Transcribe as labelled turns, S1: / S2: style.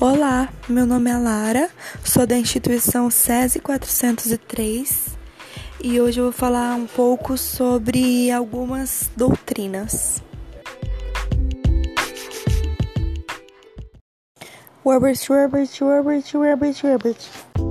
S1: Olá, meu nome é Lara, sou da instituição SESI 403 e hoje eu vou falar um pouco sobre algumas doutrinas. Robert, Robert, Robert, Robert, Robert.